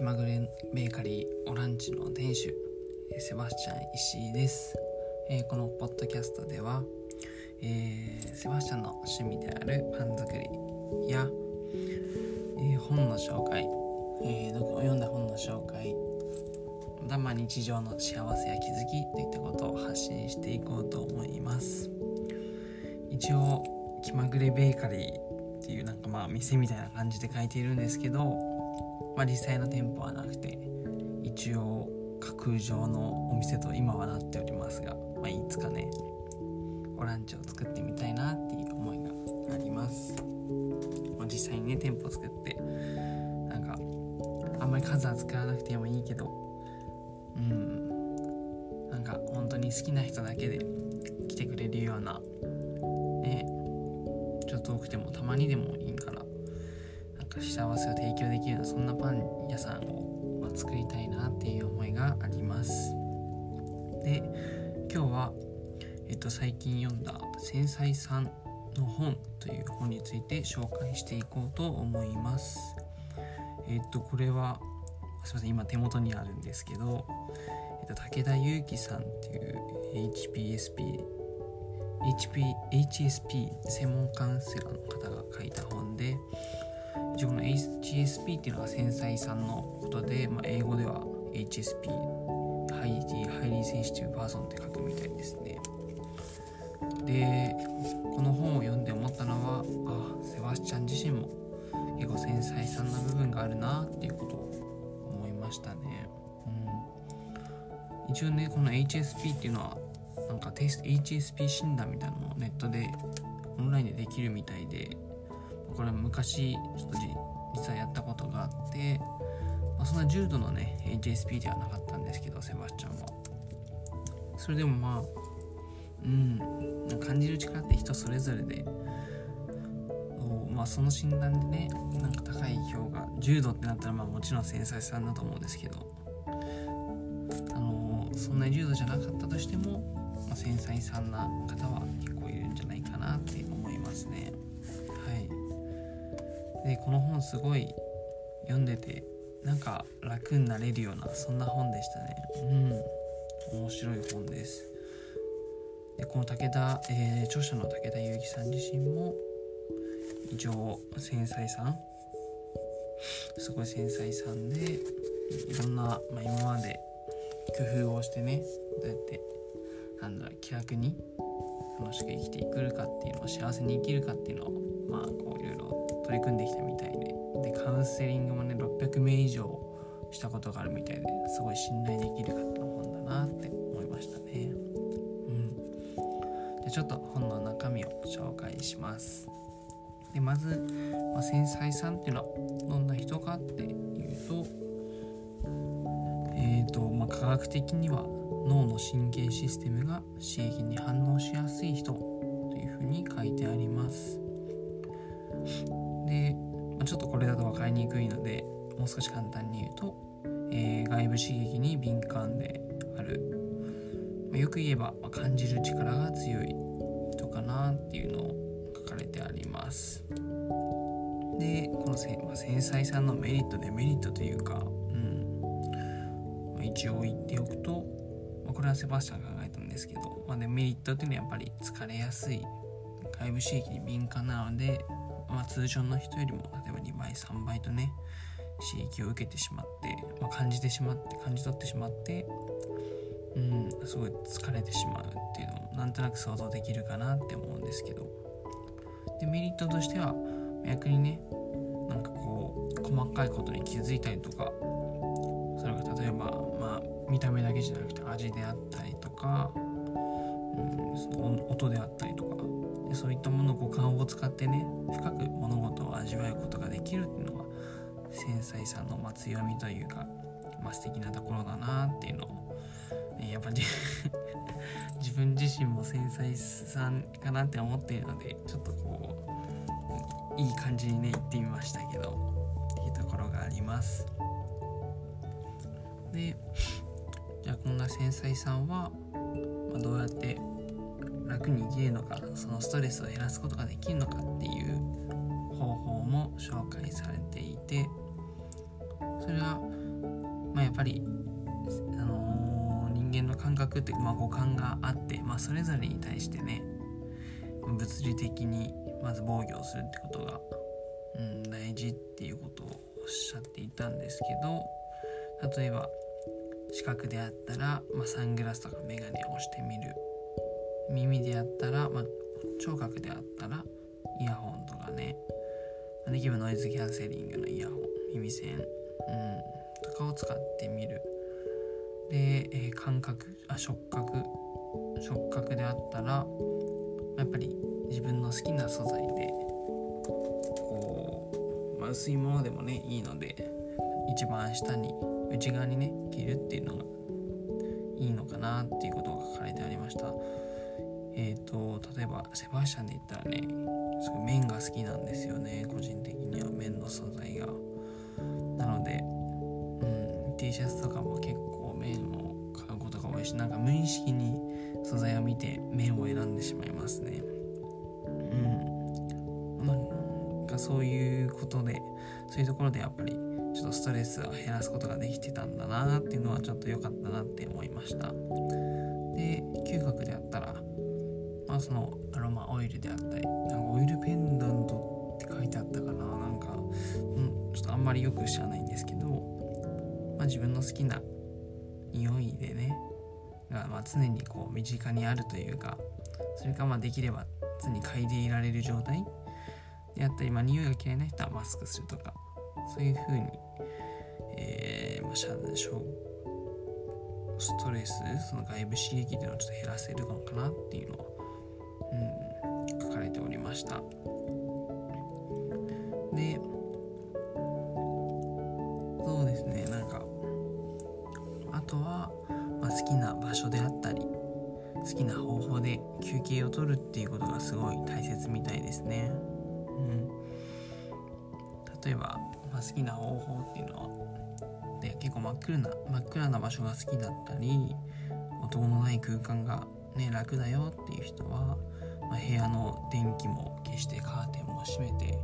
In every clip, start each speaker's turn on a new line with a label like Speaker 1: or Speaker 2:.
Speaker 1: 気まぐれベーカリーオランチの店主セバスチャン石井です、えーこのポッドキャストでは、えーセバスチャンの趣味であるパン作りや、えー本の紹介、えー読読んだ本の紹介またま日常の幸せや気づきといったことを発信していこうと思います。一応気まぐれベーカリーっていうなんかまあ店みたいな感じで書いているんですけど、まあ、実際の店舗はなくて一応架空上のお店と今はなっておりますが、まあ、いつかねオランチを作ってみたいなっていう思いがあります、まあ、実際にね店舗作ってなんかあんまり数は作らなくてもいいけどうん。なんか本当に好きな人だけで来てくれるようなねちょっと多くてもたまにでもいい幸せを提供できるようなそんなパン屋さんを、ま作りたいなっていう思いがあります。で今日は、えっと、最近読んだ「繊細さんの本」という本について紹介していこうと思います。えっとこれはすいません今手元にあるんですけど、えっと、武田祐樹さんっていう HPSP HP HSP 専門カウンセラーの方が書いた本で一応この HSP っていうのは繊細さんのことで、まあ、英語では HSP Highly Highly Sensitive Person って書くみたいですね。でこの本を読んで思ったのはあセバスチャン自身も結構繊細さんな部分があるなっていうことを思いましたね、うん、一応ねこの HSP っていうのはなんかテスト HSP 診断みたいなのもネットでオンラインでできるみたいでこれ昔ちょっと実はやったことがあって、まあ、そんな重度のね HSP ではなかったんですけどセバスチャンは。それでもまあうん感じる力って人それぞれでまあその診断でねなんか高い評価重度ってなったらまあもちろん繊細さんだと思うんですけどあのそんなに重度じゃなかったとしても、まあ、繊細さんな方は結構いるんじゃないかなってでこの本すごい読んでてなんか楽になれるようなそんな本でしたね。うん。面白い本です。でこの武田、えー著者の武田祐樹さん自身も一応繊細さん。すごい繊細さんでいろんな、まあ、今まで工夫をしてねどうやってなんだ気楽に楽しく生きていくかっていうのを幸せに生きるかっていうのをまあこういろいろ取り組んできたみたいで。でカウンセリングもね600名以上したことがあるみたいですごい信頼できる方の本だなって思いましたね。うん。じゃちょっと本の中身を紹介します。でまず、まあ、繊細さんっていうのはどんな人かっていうとえーとまあ、科学的には脳の神経システムが刺激に反応しやすい人というふうに書いてあります、ちょっとこれだと分かりにくいのでもう少し簡単に言うと、えー外部刺激に敏感である、まあよく言えば、ま感じる力が強い人かなっていうのを書かれてあります。でこのせ、まあ、繊細さんのメリットデメリットというか、うん。まあ一応言っておくと、まあ、これはセバスチャンが考えたんですけど、まあ、デメリットっていうのはやっぱり疲れやすい。外部刺激に敏感なので、まあ、通常の人よりも2倍3倍とね刺激を受けてしまって、まあ、感じてしまって感じ取ってしまってうんすごい疲れてしまうっていうのもなんとなく想像できるかなって思うんですけど。でメリットとしては逆にねなんかこう細かいことに気づいたりとかそれが例えばまあ見た目だけじゃなくて味であったりとか、うん、その音であったりとかそういったもの五感を使ってね深く物事を味わうことができるっていうのが繊細さんの強みというか、まあ、素敵なところだなっていうのを、ね、やっぱじ 自分自身も繊細さんかなって思っているのでちょっとこういい感じにね言ってみましたけどっていうところがあります。でじゃあこんな繊細さんは、まあ、どうやって楽に生きるのかそのストレスを減らすことができるのかっていう方法も紹介されていてそれはまあ、やっぱり、あのー、人間の感覚っていうか、まあ、五感があって、まあ、それぞれに対してね物理的にまず防御をするってことが、うん、大事っていうことをおっしゃっていたんですけど例えば視覚であったら、まあ、サングラスとかメガネをしてみる。耳であったら、まあ、聴覚であったらイヤホンとかね。できればノイズキャンセリングのイヤホン耳栓、うん、とかを使ってみる。で、えー、感覚あ触覚。触覚であったらやっぱり自分の好きな素材でこう、まあ、薄いものでもねいいので一番下に内側にね着るっていうのがいいのかなっていうことが書かれてありました。えっ、ー、と例えばセバスチャンで言ったらねすごい麺が好きなんですよね個人的には麺の素材が。なので、うん、T シャツとかも結構麺を買うことが多いしなんか無意識に素材を見て麺を選んでしまいますね。うん。なんかそういうことでそういうところでやっぱりちょっとストレスを減らすことができてたんだなっていうのはちょっと良かったなって思いました。で嗅覚であったらまあそのアロマオイルであったりなんかオイルペンダントって書いてあったかな。なんか、うん、ちょっとあんまりよく知らないんですけど、まあ、自分の好きな匂いでねがまあ常にこう身近にあるというかそれかまあできれば常に嗅いでいられる状態であったり、まあ、匂いが嫌いな人はマスクするとかそういうふうに、えーまあ、ストレスその外部刺激っていうのをちょっと減らせるのかなっていうのは、うん、書かれておりましたでそうですねなんかあとは、まあ、好きな場所であったり好きな方法で休憩を取るっていうことがすごい大切みたいですね。うん、例えばまあ、好きな方法っていうのはで結構真っ暗な真っ暗な場所が好きだったり音のない空間がね楽だよっていう人は、まあ、部屋の電気も消してカーテンも閉めて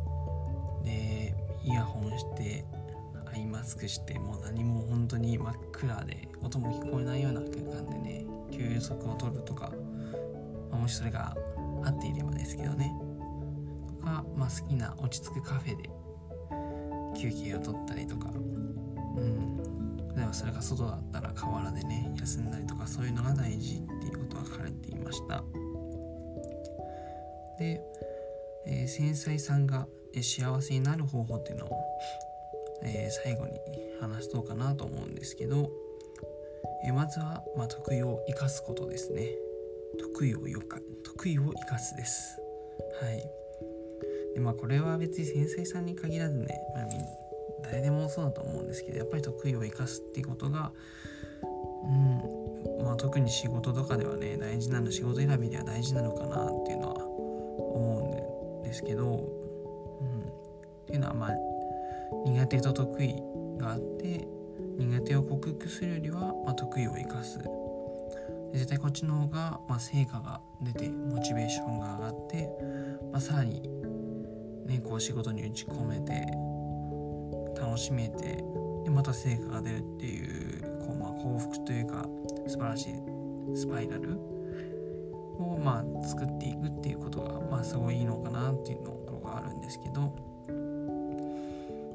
Speaker 1: でイヤホンしてアイマスクしてもう何も本当に真っ暗で音も聞こえないような空間でね休息を取るとか、まあ、もしそれが合っていればですけどね。とか、まあ、好きな落ち着くカフェで休憩を取ったりとか。うん。例えばそれが外だったら河原でね休んだりとかそういうのが大事っていう書かれていました。で、えー、繊細さんが幸せになる方法っていうのを、えー、最後に話しとうかなと思うんですけど、えー、まずは、まあ、得意を生かすことですね。得意をよか得意を生かすです。はい。でまあこれは別に繊細さんに限らずね、まあ、誰でもそうだと思うんですけどやっぱり得意を生かすっていうことがうんまあ特に仕事とかではね大事なの仕事選びでは大事なのかなっていうのは思うんですけど、うん、っていうのはまあ苦手と得意があって苦手を克服するよりは、まあ、得意を生かす。絶対こっちの方が、まあ、成果が出てモチベーションが上がって、まあ、さらにね、こう仕事に打ち込めて楽しめてでまた成果が出るっていうこう、まあ、幸福というか素晴らしいスパイラルを、まあ、作っていくっていうことが、まあ、すごいいいのかなっていうのがあるんですけど。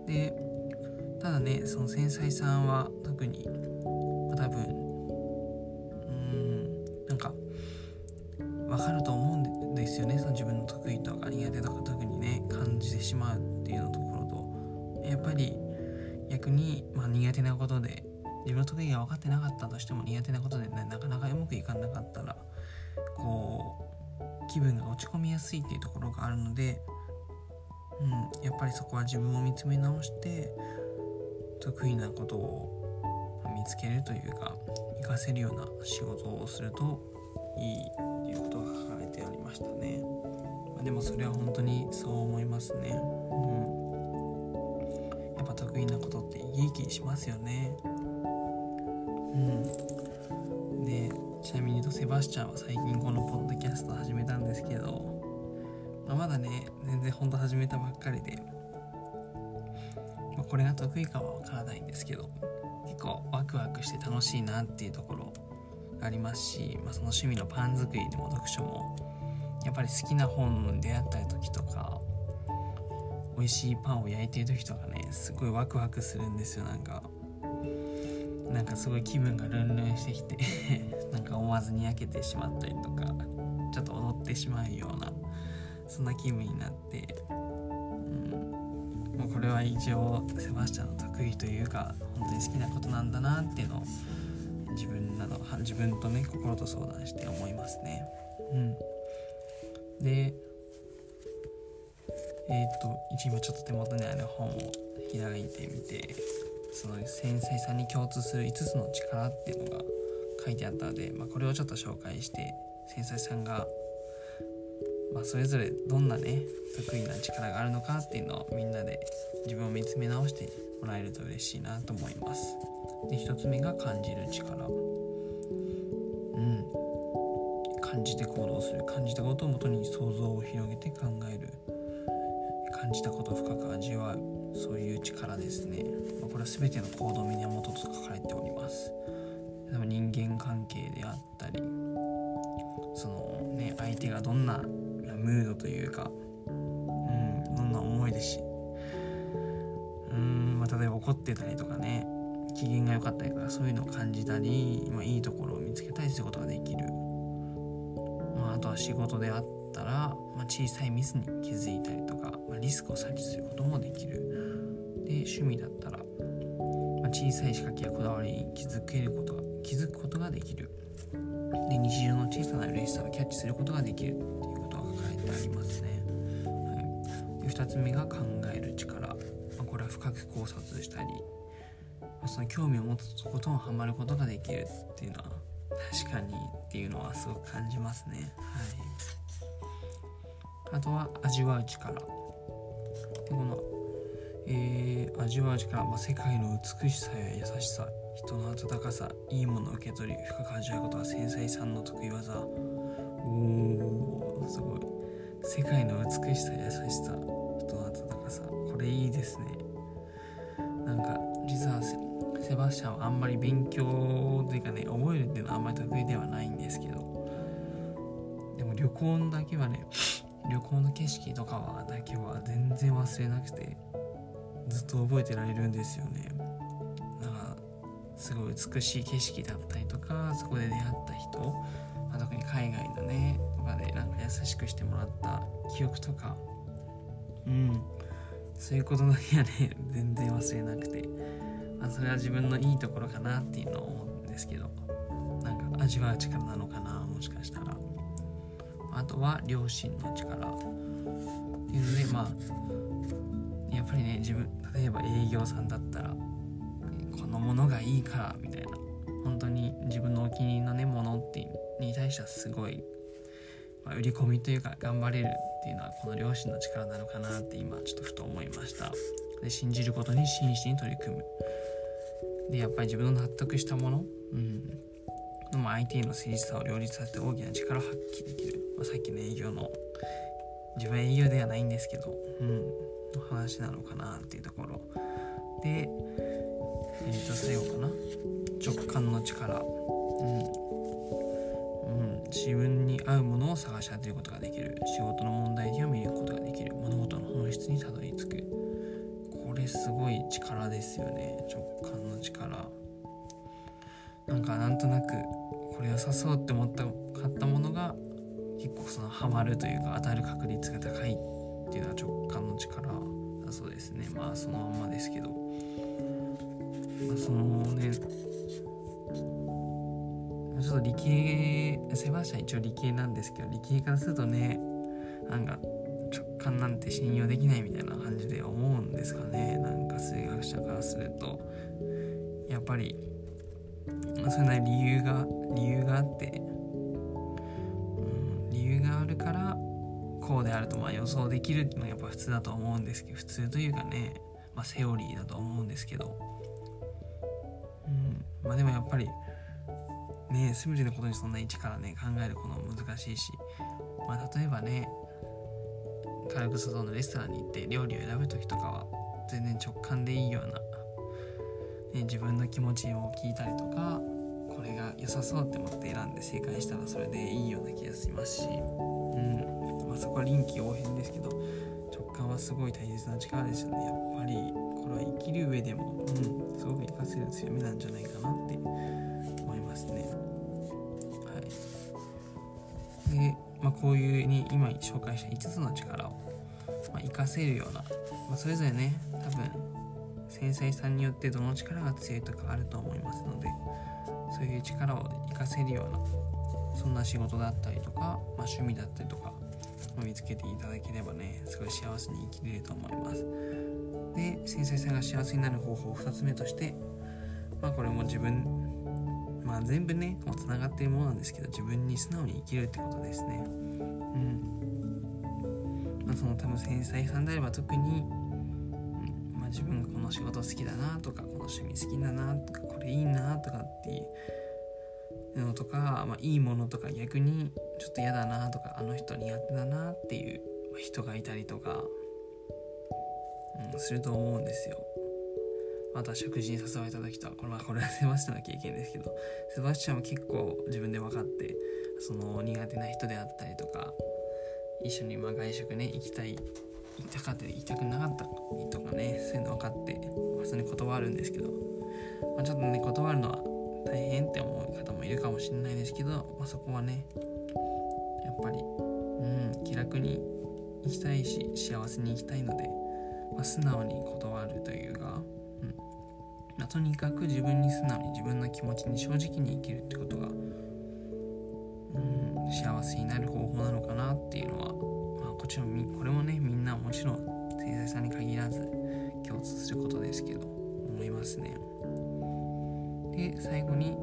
Speaker 1: でただねその繊細さんは特に、ま、多分うんなんか分かると思うんですよね。その自分の得意とか苦手とか特にね感じてしまうっていうのところと。やっぱり逆に、まあ、苦手なことで自分の得意が分かってなかったとしても苦手なことでねなかなかうまくいかなかったらこう気分が落ち込みやすいっていうところがあるので、うん、やっぱりそこは自分を見つめ直して得意なことを見つけるというか活かせるような仕事をするといいっていうことが書かれてありましたね、まあ、でもそれは本当にそう思いますね。うん。やっぱ得意なことっていい気しますよね。うん。でちなみに言うとセバスチャンは最近このポッドキャスト始めたんですけど、まあ、まだね全然ほんと始めたばっかりで、まあ、これが得意かはわからないんですけど結構ワクワクして楽しいなっていうところありますし、まあ、その趣味のパン作りでも読書もやっぱり好きな本に出会った時とか美味しいパンを焼いてる時とかねすごいワクワクするんですよなんか。なんかすごい気分がルンルンしてきて なんか思わずに焼けてしまったりとかちょっと踊ってしまうようなそんな気分になって、うん、もうこれは一応セバスチャンの得意というか本当に好きなことなんだなっていうのを自分なの自分とね心と相談して思いますね。うん、でえっ、ー、と今ちょっと手元にある本を開いてみてその繊細さに共通する5つの力っていうのが書いてあったので、まあ、これをちょっと紹介して繊細さんが、まあ、それぞれどんなね得意な力があるのかっていうのをみんなで自分を見つめ直してもらえると嬉しいなと思います。で1つ目が感じる力。うん感じて行動する感じたことをもとに想像を広げて考える感じたことを深く味わうそういう力ですね、まこれは全ての行動源と書かれております。例えば人間関係であったりそのね相手がどんなムードというかうんどんな思いでしうん、まあ、例えば怒ってたりとかね機嫌が良かったりとかそういうのを感じたり、まあ、いいところを見つけたりすることができる、まあ、あとは仕事であったったら、まあ、小さいミスに気づいたりとか、まあ、リスクを察知することもできる。で趣味だったら、まあ、小さい仕掛けやこだわりに気づけることが気づくことができる。で日常の小さな嬉しさをキャッチすることができるっていうことが書かれてありますね、はい、で2つ目が考える力、まあ、これは深く考察したり、まあ、その興味を持つこともハマることができるっていうのは確かにっていうのはすごく感じますね。はい。あとは味わう力でこのえー、味わう力、まあ、世界の美しさや優しさ人の温かさいいものを受け取り深く味わうことは繊細さんの得意技。おおすごい。世界の美しさや優しさ人の温かさ。これいいですね。なんか実はセバスチャンはあんまり勉強というかね覚えるっていうのはあんまり得意ではないんですけど。でも旅行だけはね旅行の景色とかはだけは全然忘れなくてずっと覚えてられるんですよね。なんかすごい美しい景色だったりとかそこで出会った人、まあ、特に海外のねとかでなんか優しくしてもらった記憶とか。うん。そういうことだけはね 全然忘れなくて、まあ、それは自分のいいところかなっていうのを思うんですけどなんか味わう力なのかなもしかしたら。あとは両親の力。っていうのでまあやっぱりね自分例えば営業さんだったらこのものがいいからみたいな。本当に自分のお気に入りのねものってに対してはすごい、まあ、売り込みというか頑張れるっていうのはこの両親の力なのかなって今ちょっとふと思いました。で信じることに真摯に取り組む。でやっぱり自分の納得したものうん。のも相手の誠実さを両立させて大きな力を発揮できる、まあ、さっきの営業の自分は営業ではないんですけどうんの話なのかなっていうところ。で、えー、と最後かな。直感の力、うん。うん、自分に合うものを探し当てることができる。仕事の問題点を見ることができる。物事の本質にたどり着く。これすごい力ですよね。直感の力。なんかなんとなくこれ良さそうって思った買ったものが結構そのハマるというか当たる確率が高いっていうのは直感の力だそうですね。まあそのまんまですけど、まあ、そのねちょっと理系セバスチャン一応理系なんですけど理系からするとねなんか直感なんて信用できないみたいな感じで思うんですかね。なんか数学者からすると。やっぱりそれな理由が理由があって、うん、理由があるからこうであるとまあ予想できるっていうのはやっぱ普通だと思うんですけど普通というかね、まあ、セオリーだと思うんですけど、うん、まあでもやっぱりね全てのことにそんな一からね考えることも難しいし、まあ、例えばね軽く外のレストランに行って料理を選ぶ時とかは全然直感でいいようなね、自分の気持ちを聞いたりとかこれが良さそうって思って選んで正解したらそれでいいような気がしますし、うん。まあ、そこは臨機応変ですけど直感はすごい大切な力ですよね。やっぱりこれは生きる上でも、うん、すごく活かせる強みなんじゃないかなって思いますね。はい、で、まあ、こういうに今紹介した5つの力を、まあ、活かせるような、まあ、それぞれね繊細さんによってどの力が強いとかあると思いますのでそういう力を活かせるようなそんな仕事だったりとか、まあ、趣味だったりとか見つけていただければねすごい幸せに生きれると思います。で繊細さんが幸せになる方法2つ目としてまあこれも自分まあ全部ねこうつながってるものなんですけど自分に素直に生きるってことですね。うん。まあその多分繊細さんであれば特に自分がこの仕事好きだなとかこの趣味好きだなとかこれいいなとかっていうのとか、まあ、いいものとか逆にちょっと嫌だなとかあの人苦手だなっていう人がいたりとか、うん、すると思うんですよ。また食事に誘われた時とはこれはこれはセバスチャンの経験ですけどセバスチャンは結構自分で分かってその苦手な人であったりとか一緒にま外食ね行きたい行きたかったり行きたくなかったりとかねそういうの分かって普通に断るんですけど、まあ、ちょっとね断るのは大変って思う方もいるかもしれないですけど、まあ、そこはねやっぱりうん気楽に行きたいし幸せに行きたいので、まあ、素直に断るというか、うん。まあ、とにかく自分に素直に自分の気持ちに正直に生きるってことがうん幸せになるちろんこれもねみんなもちろん繊細さんに限らず共通することですけど思いますね。で最後に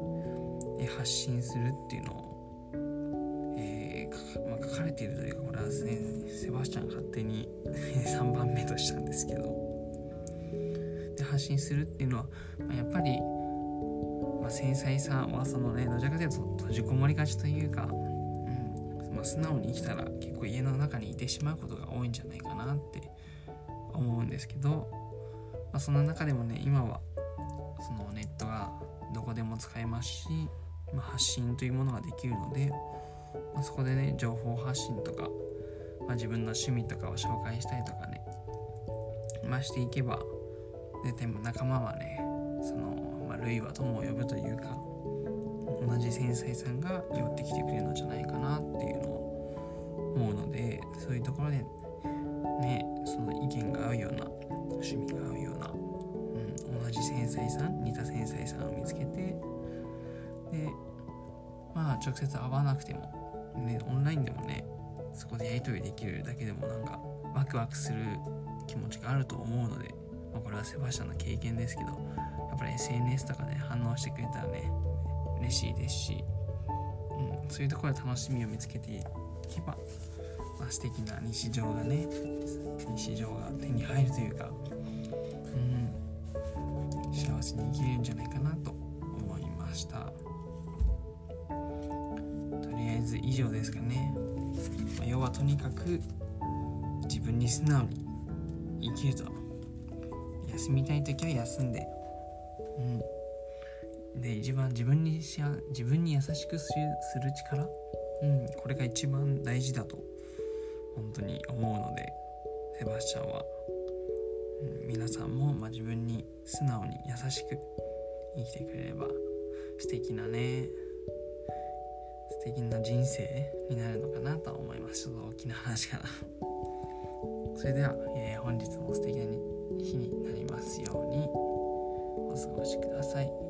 Speaker 1: 発信するっていうのを、えーまあ、書かれているというかこれはですねセバスチャン勝手に 3番目としたんですけど。で発信するっていうのは、まあ、やっぱり、まあ、繊細さはそのねどちらかというと閉じこもりがちというかまあ、素直に生きたら結構家の中にいてしまうことが多いんじゃないかなって思うんですけど、まあ、その中でもね今はそのネットがどこでも使えますし、まあ、発信というものができるので、まあ、そこでね情報発信とか、まあ、自分の趣味とかを紹介したりとかね、まあ、していけば絶対仲間はねその、まあ、類は友を呼ぶというか同じ繊細さんが寄ってきてくれるのじゃないかなっていうの思うのでそういうところでねその意見が合うような趣味が合うような、うん、同じ繊細さん似た繊細さんを見つけてでまあ直接会わなくても、ね、オンラインでもねそこでやり取りできるだけでもなんかワクワクする気持ちがあると思うので、まあ、これはセバスチャンの経験ですけどやっぱり SNS とかで、ね、反応してくれたらね嬉しいですし、うん、そういうところで楽しみを見つけてけば、まあ、素敵な日常がね日常が手に入るというか、うん、幸せに生きれるんじゃないかなと思いました。とりあえず以上ですかね、まあ、要はとにかく自分に素直に生きると。休みたい時は休んで。うん。で一番自分にし自分に優しくするする力、うん、これが一番大事だと本当に思うのでセバスチャンは、うん、皆さんも、まあ、自分に素直に優しく生きてくれれば素敵なね素敵な人生になるのかなとは思います。ちょっと大きな話かな。それでは、えー、本日も素敵な日になりますようにお過ごしください。